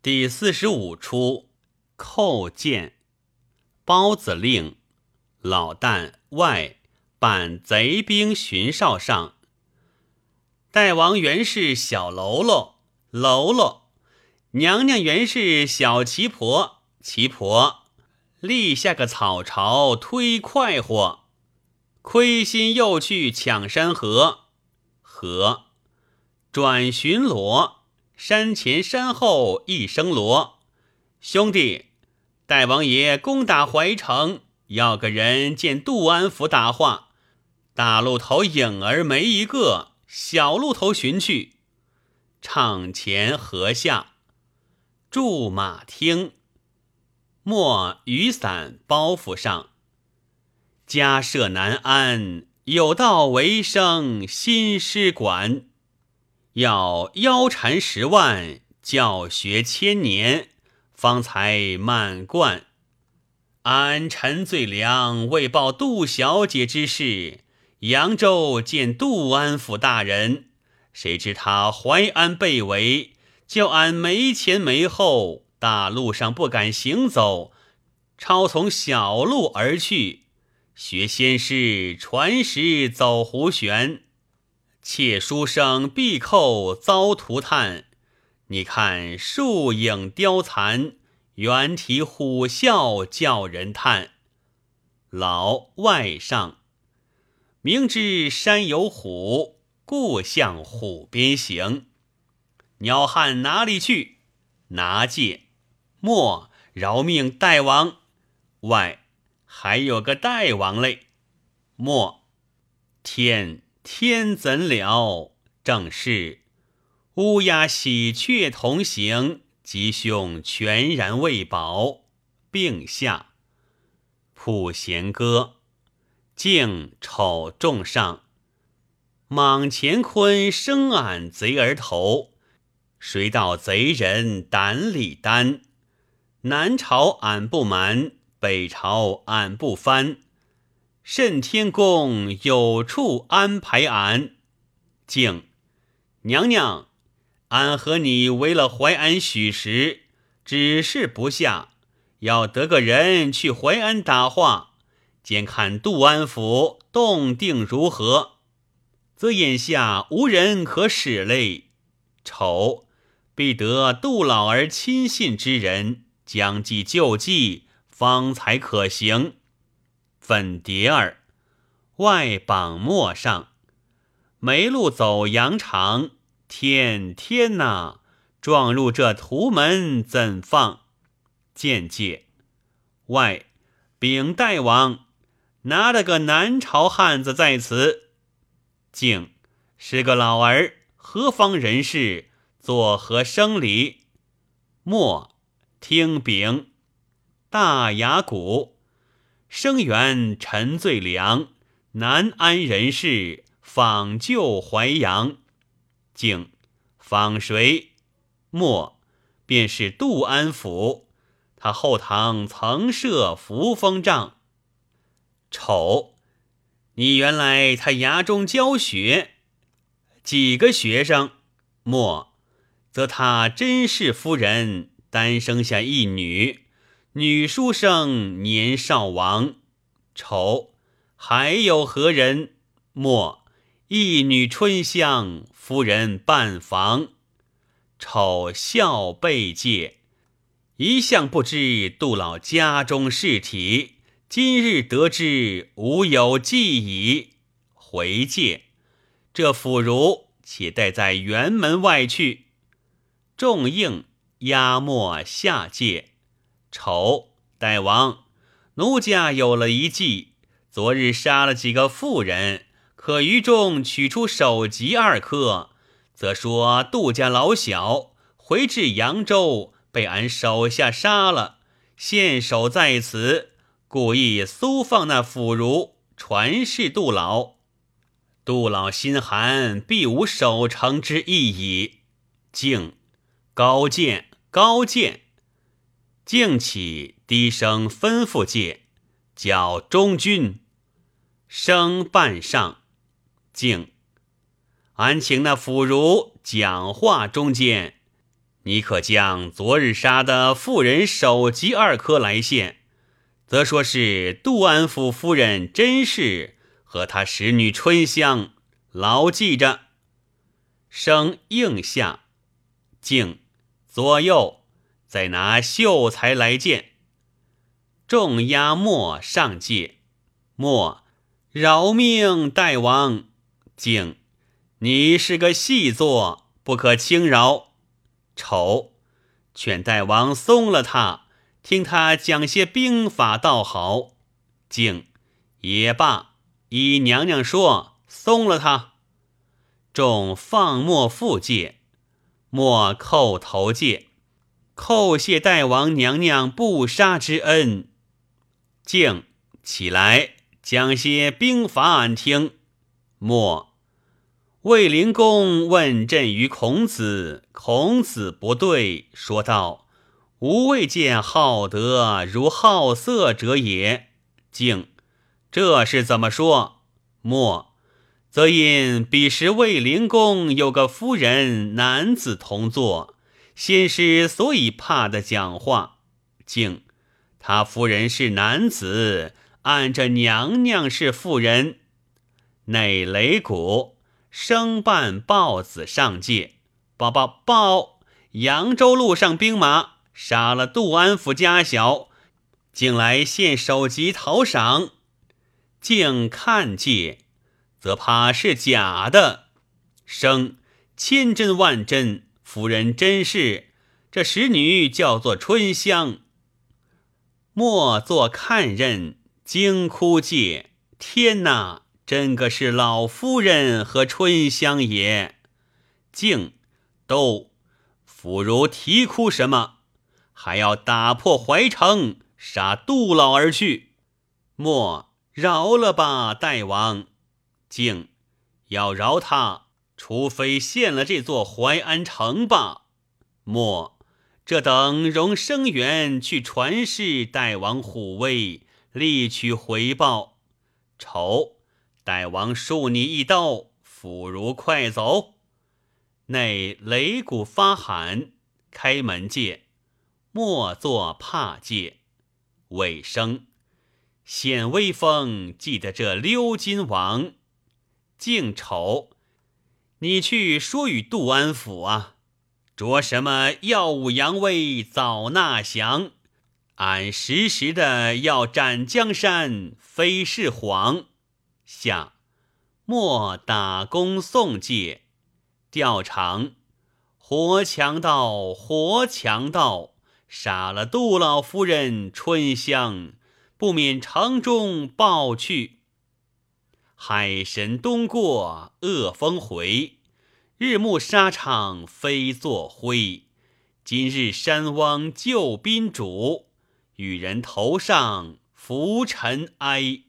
第四十五出，叩见。包子令老旦外扮贼兵巡哨上。大王原是小喽啰，喽啰；娘娘原是小旗婆，旗婆。立下个草巢忒快活，亏心又去抢山河，河转巡逻。山前山后一声锣，兄弟，代王爷攻打怀城，要个人见杜安府打话。大路头影儿没一个，小路头寻去。场前河下驻马厅，莫雨伞包袱上。家舍难安，有道为生新诗馆。要腰缠十万，教学千年，方才满贯。俺陈最良为报杜小姐之事，扬州见杜安府大人，谁知他淮安被围，叫俺没前没后，大路上不敢行走，超从小路而去，学仙师传石走胡旋。妾书生闭寇遭涂炭，你看树影凋残，猿啼虎啸叫人叹。老外上，明知山有虎，故向虎边行。鸟汉哪里去？拿戒，莫饶命！大王，外还有个大王嘞！莫天。天怎了？正是乌鸦喜鹊同行，吉凶全然未保。并下普贤歌，敬丑重上。莽乾坤生俺贼儿头，谁道贼人胆里丹？南朝俺不瞒，北朝俺不翻。甚天公有处安排俺，敬娘娘，俺和你为了淮安许时，只是不下，要得个人去淮安打话，兼看杜安府动定如何，则眼下无人可使嘞。丑必得杜老儿亲信之人，将计就计，方才可行。粉蝶儿，外绑陌上，梅路走羊肠。天天呐，撞入这图门怎放？见介外禀大王，拿了个南朝汉子在此，竟是个老儿，何方人士？作何生理？莫听禀，大牙鼓。生源陈最良，南安人士，访旧淮阳，竟访谁？莫便是杜安府。他后堂曾设扶风帐。丑，你原来他衙中教学，几个学生？莫，则他甄氏夫人单生下一女。女书生年少亡，丑还有何人？莫一女春香夫人半房，丑笑背戒，一向不知杜老家中事体，今日得知，无有记矣。回戒，这腐儒且待在辕门外去。众应压没下界。丑大王，奴家有了一计。昨日杀了几个妇人，可于中取出首级二颗，则说杜家老小回至扬州，被俺手下杀了，现首在此，故意苏放那腐儒，传示杜老。杜老心寒，必无守城之意矣。敬高见，高见。敬起，低声吩咐介，叫中军升半上。敬，俺请那腐儒讲话中间，你可将昨日杀的妇人首级二颗来献，则说是杜安府夫人甄氏和他使女春香，牢记着。生应下，敬左右，再拿秀才来见。众押莫上界，莫饶命，大王。敬，你是个细作，不可轻饶。丑，劝大王松了他，听他讲些兵法，倒好。敬，也罢。依娘娘说，松了他。众放莫复戒，莫叩头戒，叩谢大王娘娘不杀之恩。敬，起来讲些兵法俺听。莫。卫灵公问朕于孔子，孔子不对，说道：“吾未见好德如好色者也。”敬，这是怎么说？莫，则因彼时卫灵公有个夫人，男子同坐，先师所以怕的讲话。敬，他夫人是男子，按着娘娘是妇人，内擂鼓。生办豹子上界，报报报！扬州路上兵马杀了杜安府家小，竟来献首级讨赏。竟看界，则怕是假的。生千真万真，夫人真是。这使女叫做春香，莫做看任，惊哭界。天哪！真个是老夫人和春香也，竟都妇孺啼哭什么？还要打破怀城，杀杜老而去？莫饶了吧，大王！竟要饶他，除非献了这座淮安城吧。莫这等容生源去传示大王虎威，力取回报。丑。大王恕你一刀，妇孺快走。内擂鼓发喊，开门戒，莫作怕戒。尾声显威风，记得这溜金王。敬丑，你去说与杜安府啊，着什么耀武扬威，早纳降？俺时时的要斩江山，非是谎。下莫打工送戒，调查活强盗，活强盗杀了杜老夫人春香，不免城中报去。海神东过，恶风回，日暮沙场飞作灰。今日山汪救宾主，与人头上拂尘埃。